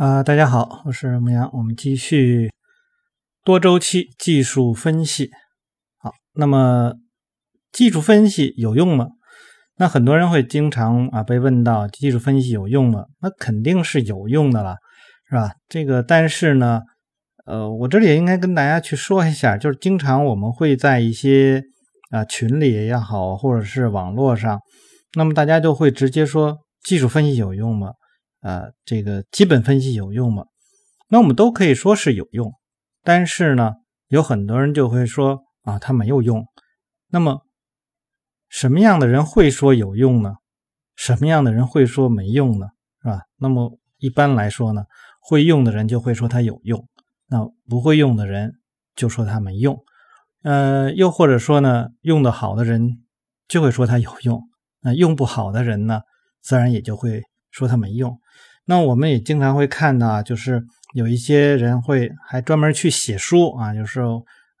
啊，大家好，我是牧羊，我们继续多周期技术分析。好，那么技术分析有用吗？那很多人会经常啊被问到技术分析有用吗？那肯定是有用的了，是吧？这个但是呢，呃，我这里也应该跟大家去说一下，就是经常我们会在一些啊群里也好，或者是网络上，那么大家就会直接说技术分析有用吗？呃，这个基本分析有用吗？那我们都可以说是有用，但是呢，有很多人就会说啊，它没有用。那么，什么样的人会说有用呢？什么样的人会说没用呢？是吧？那么一般来说呢，会用的人就会说它有用，那不会用的人就说它没用。呃，又或者说呢，用的好的人就会说它有用，那用不好的人呢，自然也就会。说它没用，那我们也经常会看到，就是有一些人会还专门去写书啊，就是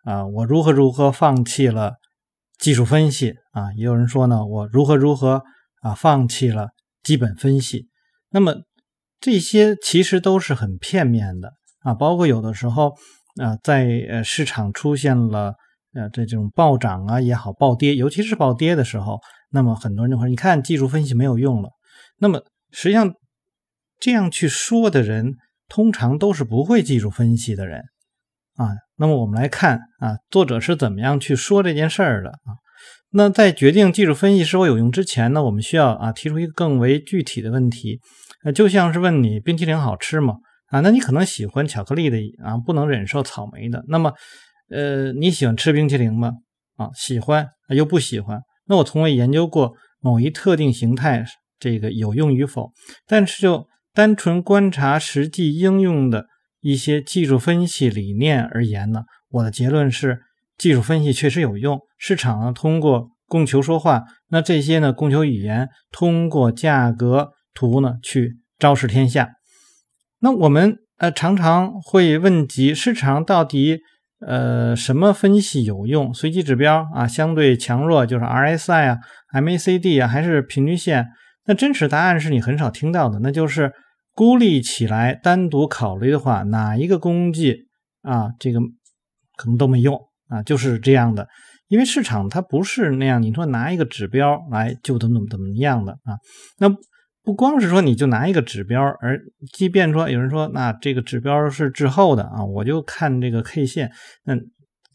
啊，我如何如何放弃了技术分析啊，也有人说呢，我如何如何啊放弃了基本分析。那么这些其实都是很片面的啊，包括有的时候啊，在呃市场出现了呃这种暴涨啊也好，暴跌，尤其是暴跌的时候，那么很多人就会你看技术分析没有用了，那么。实际上，这样去说的人，通常都是不会技术分析的人啊。那么我们来看啊，作者是怎么样去说这件事儿的啊？那在决定技术分析是否有用之前呢，我们需要啊提出一个更为具体的问题，呃，就像是问你冰淇淋好吃吗？啊，那你可能喜欢巧克力的啊，不能忍受草莓的。那么，呃，你喜欢吃冰淇淋吗？啊，喜欢又不喜欢？那我从未研究过某一特定形态。这个有用与否，但是就单纯观察实际应用的一些技术分析理念而言呢，我的结论是，技术分析确实有用。市场呢通过供求说话，那这些呢供求语言通过价格图呢去昭示天下。那我们呃常常会问及市场到底呃什么分析有用？随机指标啊，相对强弱就是 RSI 啊、MACD 啊，还是平均线？那真实答案是你很少听到的，那就是孤立起来单独考虑的话，哪一个工具啊，这个可能都没用啊，就是这样的。因为市场它不是那样，你说拿一个指标来就怎么怎么样的啊？那不光是说你就拿一个指标，而即便说有人说那这个指标是滞后的啊，我就看这个 K 线，那。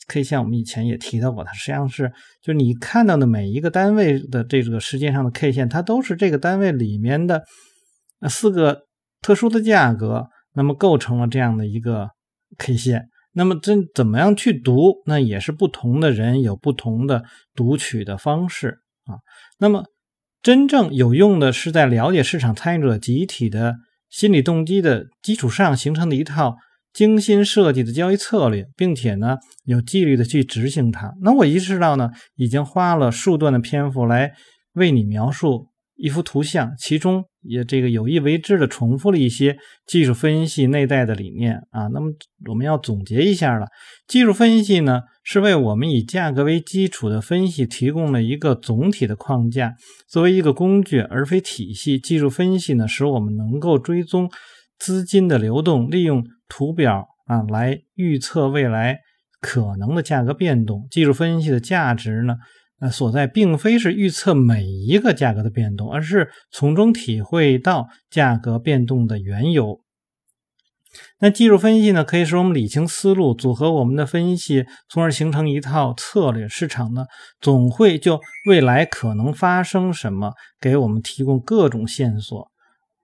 K 线我们以前也提到过，它实际上是，就你看到的每一个单位的这个时间上的 K 线，它都是这个单位里面的四个特殊的价格，那么构成了这样的一个 K 线。那么这怎么样去读？那也是不同的人有不同的读取的方式啊。那么真正有用的是在了解市场参与者集体的心理动机的基础上形成的一套。精心设计的交易策略，并且呢有纪律的去执行它。那我意识到呢，已经花了数段的篇幅来为你描述一幅图像，其中也这个有意为之的重复了一些技术分析内在的理念啊。那么我们要总结一下了，技术分析呢是为我们以价格为基础的分析提供了一个总体的框架，作为一个工具而非体系。技术分析呢使我们能够追踪资金的流动，利用。图表啊，来预测未来可能的价格变动。技术分析的价值呢，呃，所在并非是预测每一个价格的变动，而是从中体会到价格变动的缘由。那技术分析呢，可以使我们理清思路，组合我们的分析，从而形成一套策略。市场呢，总会就未来可能发生什么，给我们提供各种线索。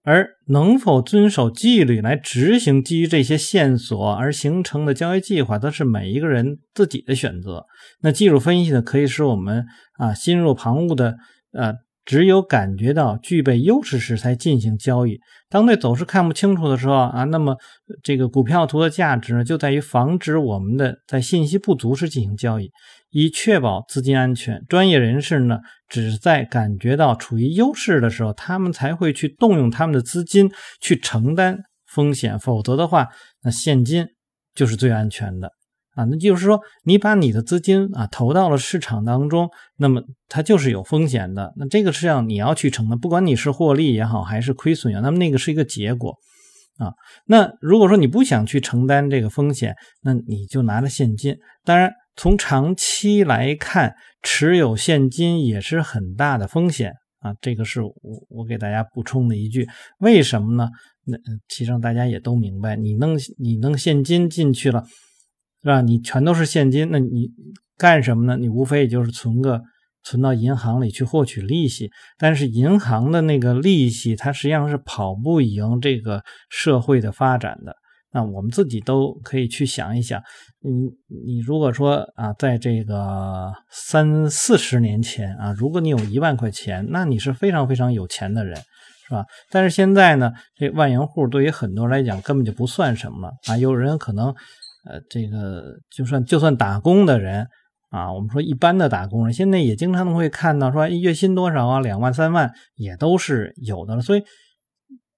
而能否遵守纪律来执行基于这些线索而形成的交易计划，则是每一个人自己的选择。那技术分析呢，可以使我们啊心若旁骛的呃，只有感觉到具备优势时才进行交易。当对走势看不清楚的时候啊，那么这个股票图的价值呢，就在于防止我们的在信息不足时进行交易。以确保资金安全，专业人士呢，只在感觉到处于优势的时候，他们才会去动用他们的资金去承担风险。否则的话，那现金就是最安全的啊。那就是说，你把你的资金啊投到了市场当中，那么它就是有风险的。那这个是要你要去承担，不管你是获利也好，还是亏损也好，那么那个是一个结果啊。那如果说你不想去承担这个风险，那你就拿着现金。当然，从长期来看，持有现金也是很大的风险啊。这个是我我给大家补充的一句，为什么呢？那其实大家也都明白，你弄你弄现金进去了，是吧？你全都是现金，那你干什么呢？你无非也就是存个。存到银行里去获取利息，但是银行的那个利息，它实际上是跑不赢这个社会的发展的。那我们自己都可以去想一想，你你如果说啊，在这个三四十年前啊，如果你有一万块钱，那你是非常非常有钱的人，是吧？但是现在呢，这万元户对于很多人来讲根本就不算什么了啊。有人可能呃，这个就算就算打工的人。啊，我们说一般的打工人，现在也经常会看到说月薪多少啊，两万三万也都是有的了。所以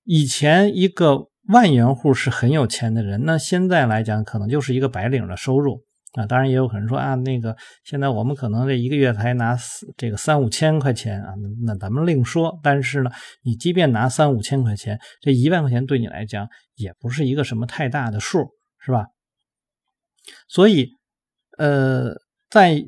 以前一个万元户是很有钱的人，那现在来讲可能就是一个白领的收入啊。当然也有可能说啊，那个现在我们可能这一个月才拿这个三五千块钱啊，那咱们另说。但是呢，你即便拿三五千块钱，这一万块钱对你来讲也不是一个什么太大的数，是吧？所以，呃。在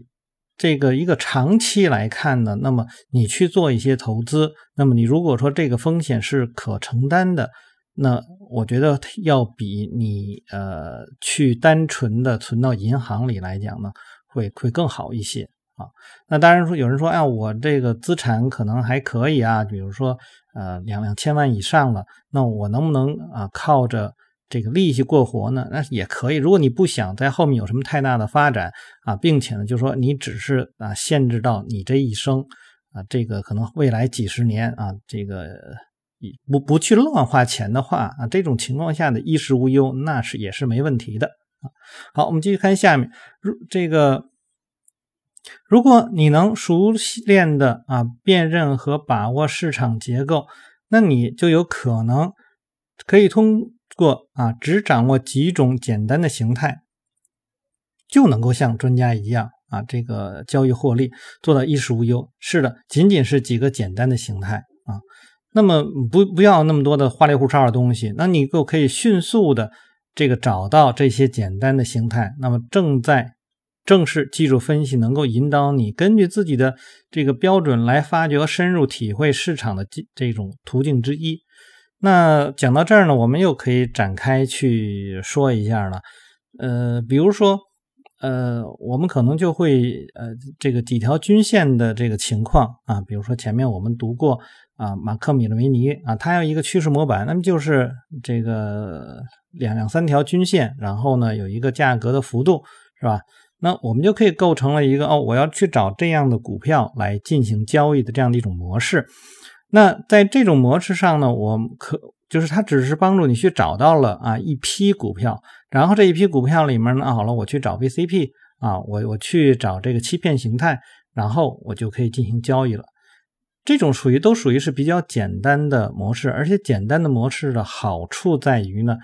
这个一个长期来看呢，那么你去做一些投资，那么你如果说这个风险是可承担的，那我觉得要比你呃去单纯的存到银行里来讲呢，会会更好一些啊。那当然说有人说，哎，我这个资产可能还可以啊，比如说呃两两千万以上了，那我能不能啊靠着？这个利息过活呢，那也可以。如果你不想在后面有什么太大的发展啊，并且呢，就说你只是啊限制到你这一生啊，这个可能未来几十年啊，这个不不去乱花钱的话啊，这种情况下的衣食无忧，那是也是没问题的啊。好，我们继续看下面，如这个，如果你能熟练的啊辨认和把握市场结构，那你就有可能可以通。过啊，只掌握几种简单的形态，就能够像专家一样啊，这个交易获利做到衣食无忧。是的，仅仅是几个简单的形态，那么不不要那么多的花里胡哨的东西，那你就可以迅速的这个找到这些简单的形态。那么正在正是技术分析能够引导你根据自己的这个标准来发掘和深入体会市场的这这种途径之一。那讲到这儿呢，我们又可以展开去说一下了。呃，比如说，呃，我们可能就会呃，这个几条均线的这个情况啊，比如说前面我们读过啊，马克米勒维尼啊，他要一个趋势模板，那么就是这个两两三条均线，然后呢有一个价格的幅度，是吧？那我们就可以构成了一个哦，我要去找这样的股票来进行交易的这样的一种模式。那在这种模式上呢，我可就是它只是帮助你去找到了啊一批股票，然后这一批股票里面呢，好了，我去找 VCP 啊，我我去找这个欺骗形态，然后我就可以进行交易了。这种属于都属于是比较简单的模式，而且简单的模式的好处在于呢。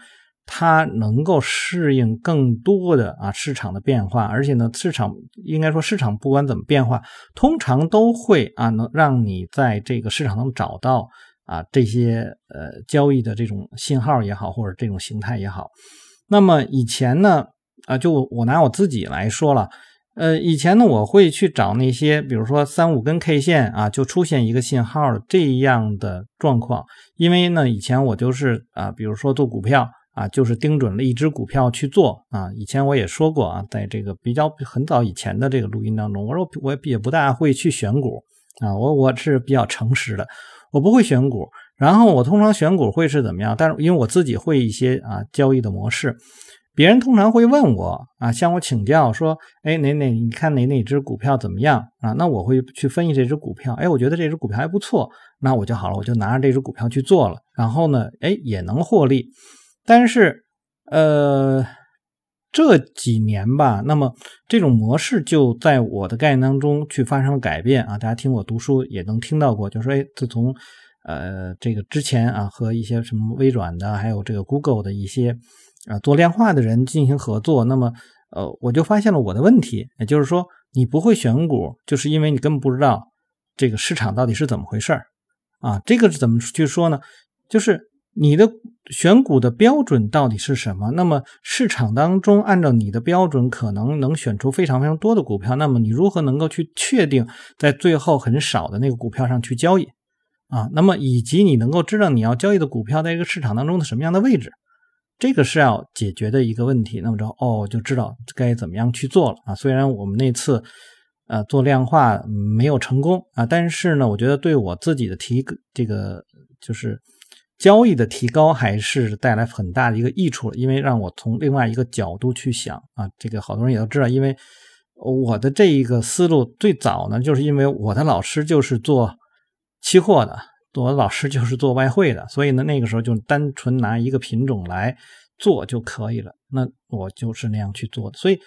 它能够适应更多的啊市场的变化，而且呢，市场应该说市场不管怎么变化，通常都会啊能让你在这个市场中找到啊这些呃交易的这种信号也好，或者这种形态也好。那么以前呢啊，就我拿我自己来说了，呃，以前呢我会去找那些比如说三五根 K 线啊就出现一个信号的这样的状况，因为呢以前我就是啊，比如说做股票。啊，就是盯准了一只股票去做啊。以前我也说过啊，在这个比较很早以前的这个录音当中，我说我也不大会去选股啊。我我是比较诚实的，我不会选股。然后我通常选股会是怎么样？但是因为我自己会一些啊交易的模式，别人通常会问我啊，向我请教说，哎哪哪你看哪哪只股票怎么样啊？那我会去分析这只股票，哎，我觉得这只股票还不错，那我就好了，我就拿着这只股票去做了，然后呢，哎也能获利。但是，呃，这几年吧，那么这种模式就在我的概念当中去发生了改变啊。大家听我读书也能听到过，就说，哎，自从呃这个之前啊，和一些什么微软的，还有这个 Google 的一些啊做量化的人进行合作，那么呃，我就发现了我的问题，也就是说，你不会选股，就是因为你根本不知道这个市场到底是怎么回事啊。这个是怎么去说呢？就是。你的选股的标准到底是什么？那么市场当中按照你的标准，可能能选出非常非常多的股票。那么你如何能够去确定在最后很少的那个股票上去交易啊？那么以及你能够知道你要交易的股票在这个市场当中的什么样的位置？这个是要解决的一个问题。那么着哦，就知道该怎么样去做了啊。虽然我们那次呃做量化没有成功啊，但是呢，我觉得对我自己的提这个就是。交易的提高还是带来很大的一个益处了，因为让我从另外一个角度去想啊，这个好多人也都知道，因为我的这一个思路最早呢，就是因为我的老师就是做期货的，我老师就是做外汇的，所以呢，那个时候就单纯拿一个品种来做就可以了，那我就是那样去做的，所以。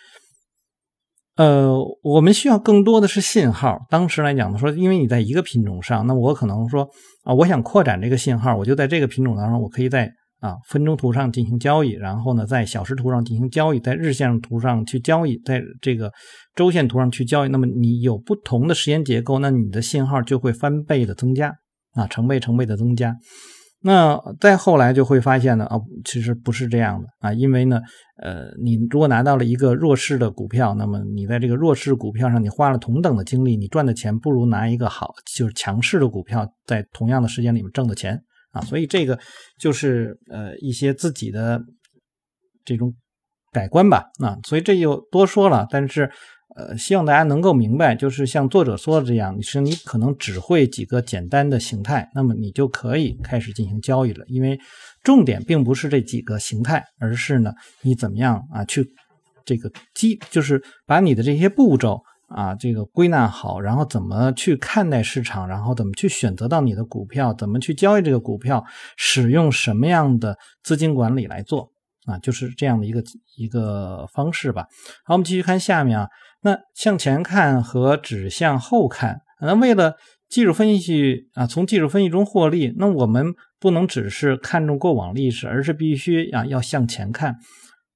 呃，我们需要更多的是信号。当时来讲呢，说因为你在一个品种上，那我可能说啊，我想扩展这个信号，我就在这个品种当中，我可以在啊分钟图上进行交易，然后呢，在小时图上进行交易，在日线图上去交易，在这个周线图上去交易。那么你有不同的时间结构，那你的信号就会翻倍的增加啊，成倍成倍的增加。那再后来就会发现呢，啊，其实不是这样的啊，因为呢，呃，你如果拿到了一个弱势的股票，那么你在这个弱势股票上，你花了同等的精力，你赚的钱不如拿一个好就是强势的股票，在同样的时间里面挣的钱啊，所以这个就是呃一些自己的这种改观吧，啊，所以这就多说了，但是。呃，希望大家能够明白，就是像作者说的这样，你是你可能只会几个简单的形态，那么你就可以开始进行交易了。因为重点并不是这几个形态，而是呢，你怎么样啊去这个基，就是把你的这些步骤啊这个归纳好，然后怎么去看待市场，然后怎么去选择到你的股票，怎么去交易这个股票，使用什么样的资金管理来做啊，就是这样的一个一个方式吧。好，我们继续看下面啊。那向前看和指向后看，那为了技术分析啊，从技术分析中获利，那我们不能只是看重过往历史，而是必须啊要向前看。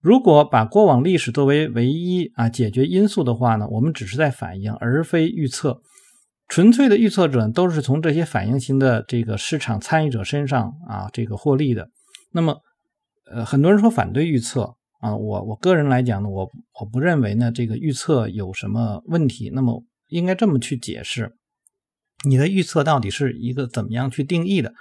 如果把过往历史作为唯一啊解决因素的话呢，我们只是在反应，而非预测。纯粹的预测者都是从这些反应型的这个市场参与者身上啊这个获利的。那么，呃，很多人说反对预测。啊，我我个人来讲呢，我我不认为呢这个预测有什么问题。那么应该这么去解释，你的预测到底是一个怎么样去定义的？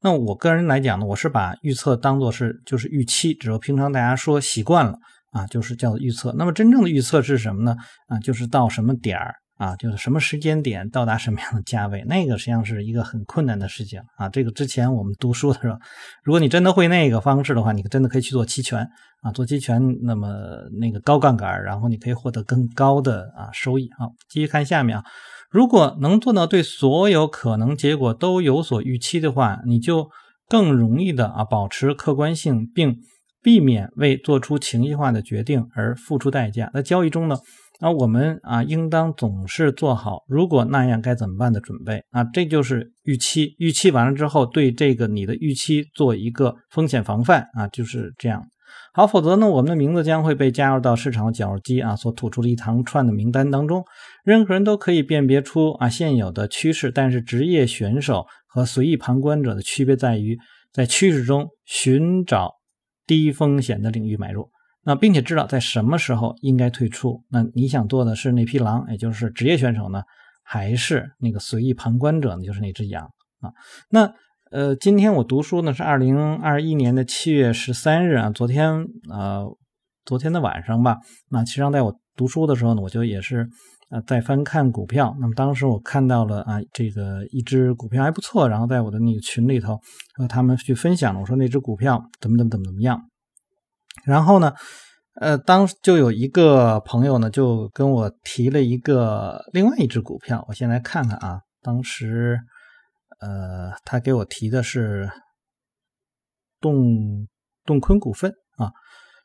那我个人来讲呢，我是把预测当做是就是预期，只有平常大家说习惯了啊，就是叫做预测。那么真正的预测是什么呢？啊，就是到什么点儿。啊，就是什么时间点到达什么样的价位，那个实际上是一个很困难的事情啊。这个之前我们读书的时候，如果你真的会那个方式的话，你真的可以去做期权啊，做期权，那么那个高杠杆，然后你可以获得更高的啊收益。好，继续看下面啊，如果能做到对所有可能结果都有所预期的话，你就更容易的啊保持客观性，并避免为做出情绪化的决定而付出代价。在交易中呢？那我们啊，应当总是做好如果那样该怎么办的准备啊，这就是预期。预期完了之后，对这个你的预期做一个风险防范啊，就是这样。好，否则呢，我们的名字将会被加入到市场的绞肉机啊所吐出的一长串的名单当中。任何人都可以辨别出啊现有的趋势，但是职业选手和随意旁观者的区别在于，在趋势中寻找低风险的领域买入。那并且知道在什么时候应该退出。那你想做的是那匹狼，也就是职业选手呢，还是那个随意旁观者呢？就是那只羊啊？那呃，今天我读书呢是二零二一年的七月十三日啊，昨天呃，昨天的晚上吧。那其实上在我读书的时候呢，我就也是呃在翻看股票。那么当时我看到了啊，这个一只股票还不错，然后在我的那个群里头和他们去分享了，我说那只股票怎么怎么怎么怎么样。然后呢，呃，当就有一个朋友呢，就跟我提了一个另外一只股票，我先来看看啊。当时，呃，他给我提的是动动坤股份啊，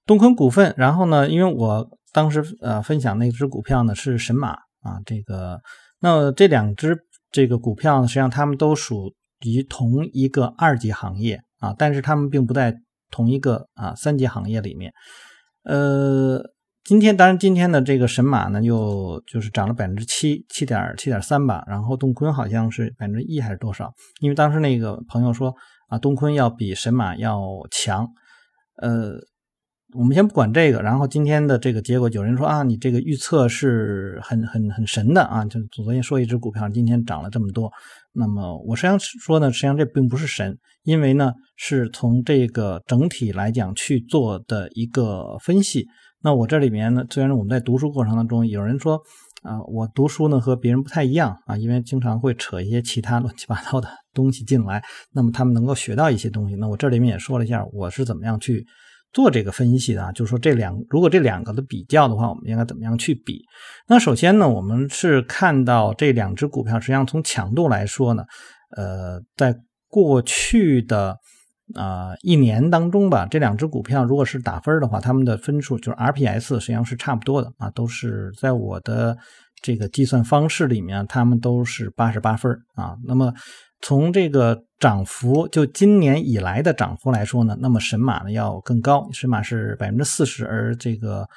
动坤股份。然后呢，因为我当时呃分享那只股票呢是神马啊，这个那这两只这个股票呢，实际上他们都属于同一个二级行业啊，但是他们并不在。同一个啊三级行业里面，呃，今天当然今天的这个神马呢又就是涨了百分之七七点七点三吧，然后东坤好像是百分之一还是多少？因为当时那个朋友说啊，东坤要比神马要强。呃，我们先不管这个，然后今天的这个结果，有人说啊，你这个预测是很很很神的啊，就昨天说一只股票今天涨了这么多。那么我实际上说呢，实际上这并不是神，因为呢是从这个整体来讲去做的一个分析。那我这里面呢，虽然我们在读书过程当中，有人说啊，我读书呢和别人不太一样啊，因为经常会扯一些其他乱七八糟的东西进来，那么他们能够学到一些东西。那我这里面也说了一下，我是怎么样去做这个分析的啊，就是说这两如果这两个的比较的话，我们应该怎么样去比？那首先呢，我们是看到这两只股票，实际上从强度来说呢，呃，在过去的。啊，一年当中吧，这两只股票如果是打分的话，他们的分数就是 RPS 实际上是差不多的啊，都是在我的这个计算方式里面，他们都是八十八分啊。那么从这个涨幅，就今年以来的涨幅来说呢，那么神马呢要更高，神马是百分之四十，而这个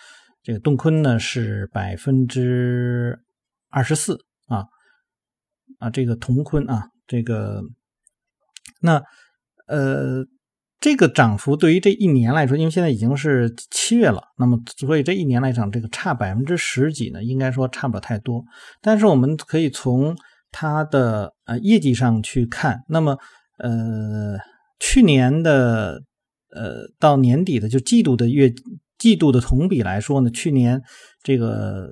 这个洞坤呢是百分之二十四啊啊，这个同坤啊，这个那。呃，这个涨幅对于这一年来说，因为现在已经是七月了，那么所以这一年来讲，这个差百分之十几呢，应该说差不了太多。但是我们可以从它的呃业绩上去看，那么呃去年的呃到年底的就季度的月季度的同比来说呢，去年这个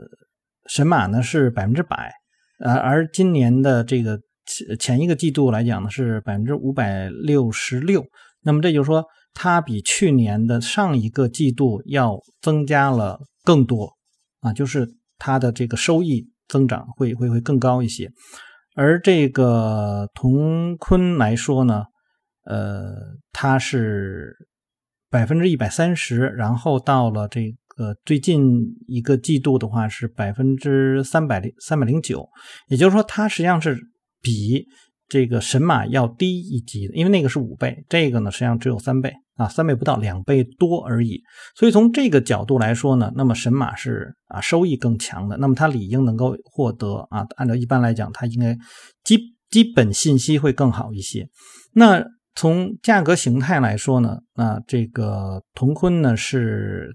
神马呢是百分之百，而而今年的这个。前前一个季度来讲呢是百分之五百六十六，那么这就是说它比去年的上一个季度要增加了更多啊，就是它的这个收益增长会会会更高一些。而这个同坤来说呢，呃，它是百分之一百三十，然后到了这个最近一个季度的话是百分之三百零三百零九，也就是说它实际上是。比这个神马要低一级的，因为那个是五倍，这个呢实际上只有三倍啊，三倍不到，两倍多而已。所以从这个角度来说呢，那么神马是啊收益更强的，那么它理应能够获得啊，按照一般来讲，它应该基基本信息会更好一些。那从价格形态来说呢，那这个同坤呢是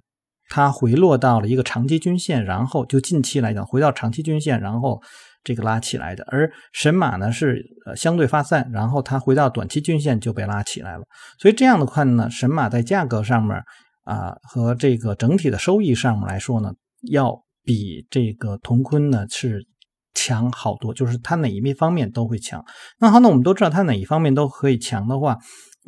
它回落到了一个长期均线，然后就近期来讲回到长期均线，然后。这个拉起来的，而神马呢是呃相对发散，然后它回到短期均线就被拉起来了。所以这样的话呢，神马在价格上面啊和这个整体的收益上面来说呢，要比这个同坤呢是强好多，就是它哪一方面都会强。那好，那我们都知道它哪一方面都可以强的话，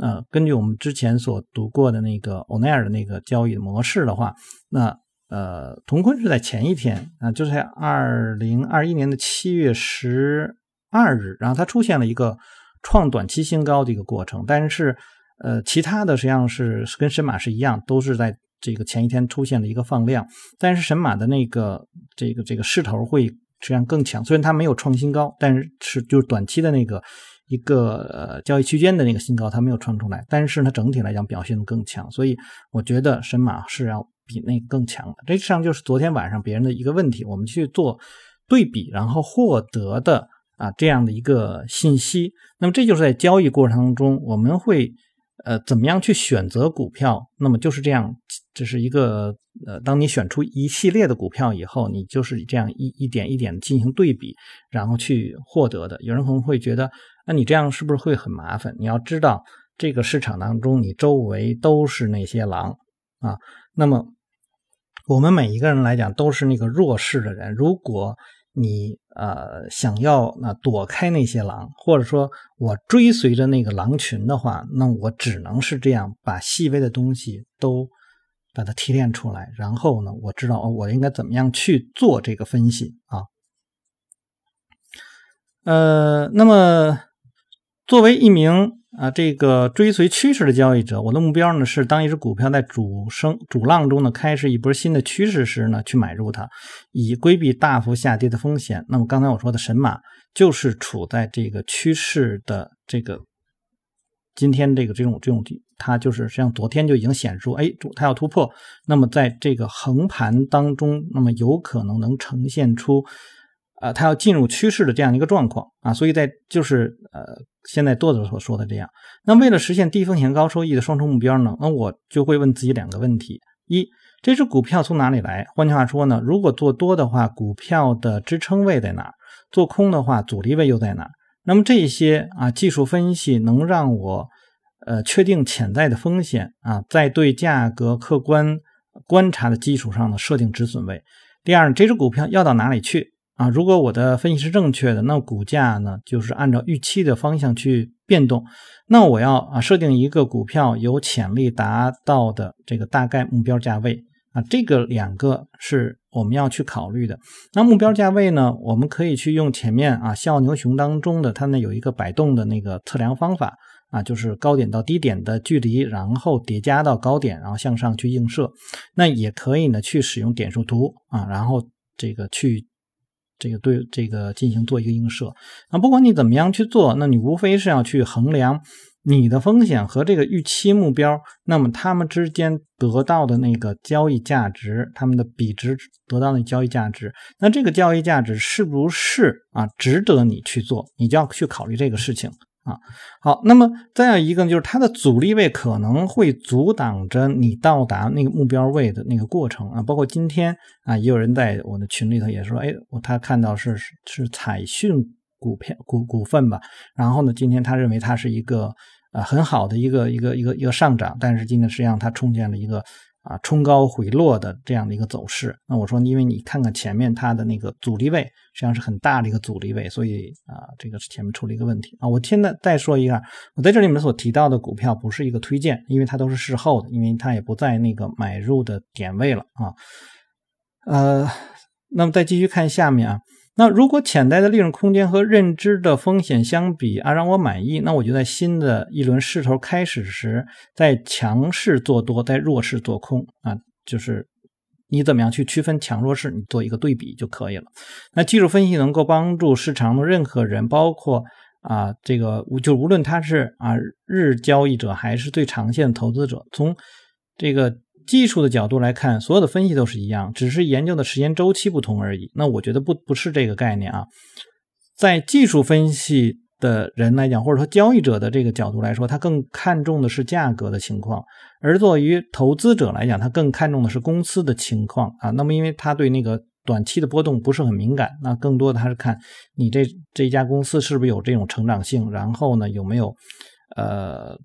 呃，根据我们之前所读过的那个欧奈尔的那个交易模式的话，那。呃，同坤是在前一天啊，就是在二零二一年的七月十二日，然后它出现了一个创短期新高的一个过程。但是，呃，其他的实际上是跟神马是一样，都是在这个前一天出现了一个放量。但是神马的那个这个这个势头会实际上更强，虽然它没有创新高，但是是就是短期的那个一个呃交易区间的那个新高它没有创出来，但是它整体来讲表现的更强。所以我觉得神马是要。比那更强了，这实际上就是昨天晚上别人的一个问题，我们去做对比，然后获得的啊这样的一个信息。那么这就是在交易过程当中，我们会呃怎么样去选择股票？那么就是这样，这是一个呃，当你选出一系列的股票以后，你就是这样一一点一点的进行对比，然后去获得的。有人可能会觉得，那你这样是不是会很麻烦？你要知道，这个市场当中，你周围都是那些狼啊，那么。我们每一个人来讲都是那个弱势的人。如果你呃想要那躲开那些狼，或者说我追随着那个狼群的话，那我只能是这样把细微的东西都把它提炼出来，然后呢，我知道哦，我应该怎么样去做这个分析啊？呃，那么作为一名。啊，这个追随趋势的交易者，我的目标呢是，当一只股票在主升主浪中呢开始一波新的趋势时呢，去买入它，以规避大幅下跌的风险。那么刚才我说的神马就是处在这个趋势的这个今天这个这种这种它就是实际上昨天就已经显示出，哎，它要突破。那么在这个横盘当中，那么有可能能呈现出呃，它要进入趋势的这样一个状况啊，所以在就是呃，现在多子所说的这样。那为了实现低风险高收益的双重目标呢，那我就会问自己两个问题：一，这只股票从哪里来？换句话说呢，如果做多的话，股票的支撑位在哪？做空的话，阻力位又在哪？那么这些啊，技术分析能让我呃确定潜在的风险啊，在对价格客观观察的基础上呢，设定止损位。第二，这只股票要到哪里去？啊，如果我的分析是正确的，那股价呢就是按照预期的方向去变动。那我要啊设定一个股票有潜力达到的这个大概目标价位啊，这个两个是我们要去考虑的。那目标价位呢，我们可以去用前面啊笑牛熊当中的它呢有一个摆动的那个测量方法啊，就是高点到低点的距离，然后叠加到高点，然后向上去映射。那也可以呢去使用点数图啊，然后这个去。这个对这个进行做一个映射，那不管你怎么样去做，那你无非是要去衡量你的风险和这个预期目标，那么他们之间得到的那个交易价值，他们的比值得到的交易价值，那这个交易价值是不是啊值得你去做，你就要去考虑这个事情。啊，好，那么再有一个呢就是它的阻力位可能会阻挡着你到达那个目标位的那个过程啊，包括今天啊，也有人在我的群里头也说，哎，我他看到是是彩讯股票股股份吧，然后呢，今天他认为它是一个呃很好的一个一个一个一个上涨，但是今天实际上它出现了一个。啊，冲高回落的这样的一个走势，那我说，因为你看看前面它的那个阻力位，实际上是很大的一个阻力位，所以啊，这个是前面出了一个问题啊。我现在再说一下，我在这里面所提到的股票不是一个推荐，因为它都是事后的，因为它也不在那个买入的点位了啊。呃，那么再继续看下面啊。那如果潜在的利润空间和认知的风险相比啊让我满意，那我就在新的一轮势头开始时，在强势做多，在弱势做空啊，就是你怎么样去区分强弱势，你做一个对比就可以了。那技术分析能够帮助市场的任何人，包括啊这个就无论他是啊日交易者还是最长线投资者，从这个。技术的角度来看，所有的分析都是一样，只是研究的时间周期不同而已。那我觉得不不是这个概念啊，在技术分析的人来讲，或者说交易者的这个角度来说，他更看重的是价格的情况；而作为于投资者来讲，他更看重的是公司的情况啊。那么，因为他对那个短期的波动不是很敏感，那更多的还是看你这这家公司是不是有这种成长性，然后呢有没有呃，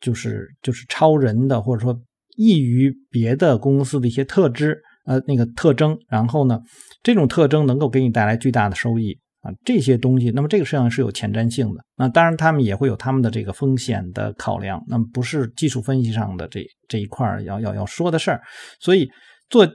就是就是超人的或者说。异于别的公司的一些特质，呃，那个特征，然后呢，这种特征能够给你带来巨大的收益啊，这些东西，那么这个实际上是有前瞻性的。那当然，他们也会有他们的这个风险的考量，那么不是技术分析上的这这一块要要要说的事儿。所以做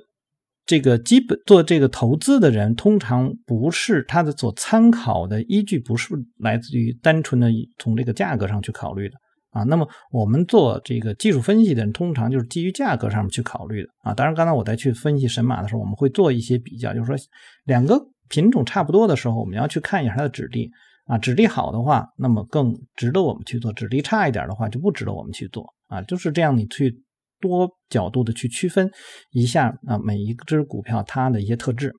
这个基本做这个投资的人，通常不是他的所参考的依据，不是来自于单纯的从这个价格上去考虑的。啊，那么我们做这个技术分析的人，通常就是基于价格上面去考虑的啊。当然，刚才我在去分析神马的时候，我们会做一些比较，就是说两个品种差不多的时候，我们要去看一下它的质地啊。质地好的话，那么更值得我们去做；质地差一点的话，就不值得我们去做啊。就是这样，你去多角度的去区分一下啊，每一只股票它的一些特质。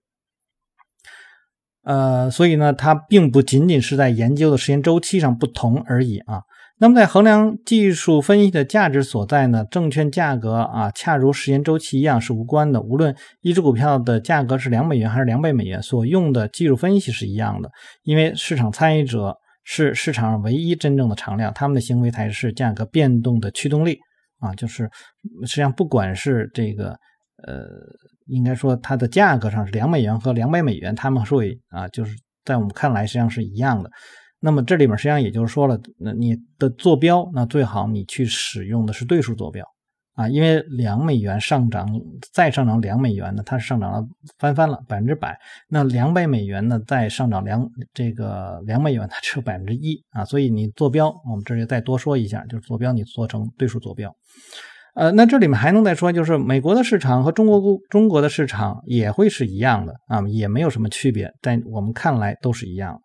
呃，所以呢，它并不仅仅是在研究的时间周期上不同而已啊。那么，在衡量技术分析的价值所在呢？证券价格啊，恰如时间周期一样是无关的。无论一只股票的价格是两美元还是两百美元，所用的技术分析是一样的。因为市场参与者是市场上唯一真正的常量，他们的行为才是价格变动的驱动力啊。就是实际上，不管是这个呃，应该说它的价格上是两美元和两百美元，他们会啊，就是在我们看来实际上是一样的。那么这里面实际上也就是说了，那你的坐标，那最好你去使用的是对数坐标啊，因为两美元上涨再上涨两美元呢，它是上涨了翻番了百分之百。那两百美元呢再上涨两这个两美元，它只有百分之一啊，所以你坐标，我们这里再多说一下，就是坐标你做成对数坐标。呃，那这里面还能再说，就是美国的市场和中国中国的市场也会是一样的啊，也没有什么区别，在我们看来都是一样的。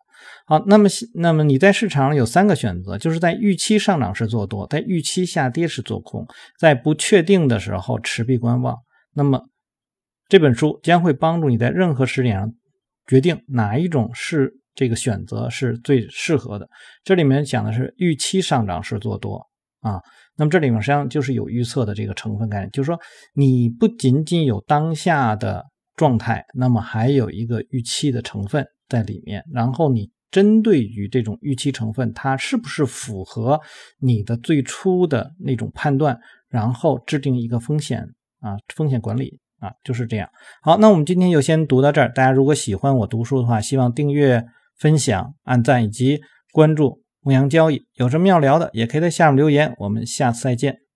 好，那么那么你在市场上有三个选择，就是在预期上涨时做多，在预期下跌时做空，在不确定的时候持币观望。那么这本书将会帮助你在任何时点上决定哪一种是这个选择是最适合的。这里面讲的是预期上涨时做多啊。那么这里面实际上就是有预测的这个成分概念，就是说你不仅仅有当下的状态，那么还有一个预期的成分在里面。然后你针对于这种预期成分，它是不是符合你的最初的那种判断，然后制定一个风险啊风险管理啊，就是这样。好，那我们今天就先读到这儿。大家如果喜欢我读书的话，希望订阅、分享、按赞以及关注。牧羊交易有什么要聊的，也可以在下面留言。我们下次再见。